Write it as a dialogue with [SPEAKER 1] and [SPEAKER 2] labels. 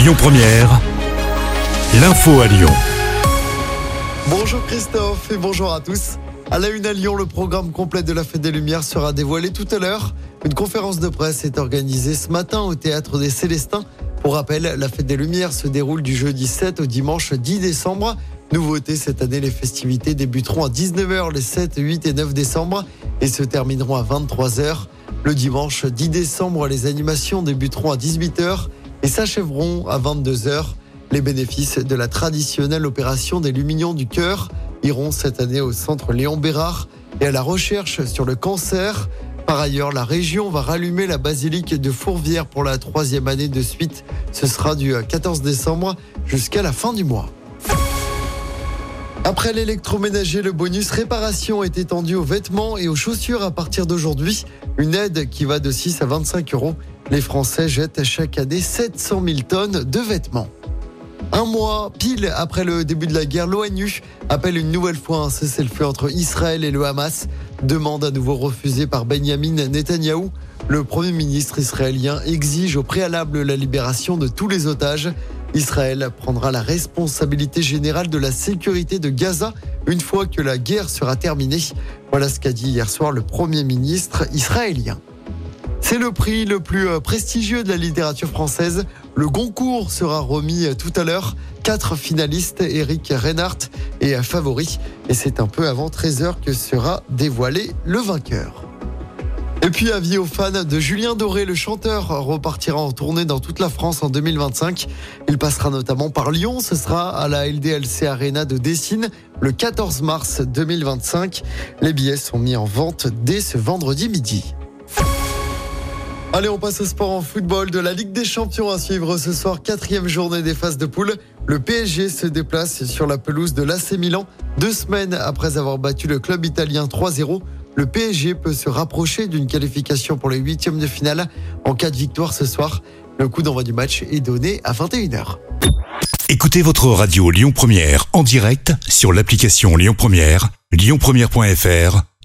[SPEAKER 1] Lyon Première, l'info à Lyon.
[SPEAKER 2] Bonjour Christophe et bonjour à tous. À la une à Lyon, le programme complet de la Fête des Lumières sera dévoilé tout à l'heure. Une conférence de presse est organisée ce matin au Théâtre des Célestins. Pour rappel, la Fête des Lumières se déroule du jeudi 7 au dimanche 10 décembre. Nouveauté cette année, les festivités débuteront à 19h les 7, 8 et 9 décembre et se termineront à 23h. Le dimanche 10 décembre, les animations débuteront à 18h et s'achèveront à 22h. Les bénéfices de la traditionnelle opération des Lumignons du cœur iront cette année au centre Léon Bérard et à la recherche sur le cancer. Par ailleurs, la région va rallumer la basilique de Fourvière pour la troisième année de suite. Ce sera du 14 décembre jusqu'à la fin du mois. Après l'électroménager, le bonus réparation est étendu aux vêtements et aux chaussures à partir d'aujourd'hui. Une aide qui va de 6 à 25 euros. Les Français jettent chaque année 700 000 tonnes de vêtements. Un mois pile après le début de la guerre, l'ONU appelle une nouvelle fois un cessez-le-feu entre Israël et le Hamas. Demande à nouveau refusée par Benjamin Netanyahou. Le Premier ministre israélien exige au préalable la libération de tous les otages. Israël prendra la responsabilité générale de la sécurité de Gaza une fois que la guerre sera terminée. Voilà ce qu'a dit hier soir le Premier ministre israélien. C'est le prix le plus euh, prestigieux de la littérature française. Le Goncourt sera remis euh, tout à l'heure. Quatre finalistes, Eric Reinhardt est favori. Et c'est un peu avant 13h que sera dévoilé le vainqueur. Et puis avis aux fans de Julien Doré, le chanteur repartira en tournée dans toute la France en 2025. Il passera notamment par Lyon, ce sera à la LDLC Arena de Dessine le 14 mars 2025. Les billets sont mis en vente dès ce vendredi midi. Allez, on passe au sport en football de la Ligue des Champions à suivre ce soir, quatrième journée des phases de poule. Le PSG se déplace sur la pelouse de l'AC Milan, deux semaines après avoir battu le club italien 3-0. Le PSG peut se rapprocher d'une qualification pour les huitièmes de finale en cas de victoire ce soir. Le coup d'envoi du match est donné à 21h.
[SPEAKER 1] Écoutez votre radio Lyon Première en direct sur l'application Lyon Première, lyonpremière.fr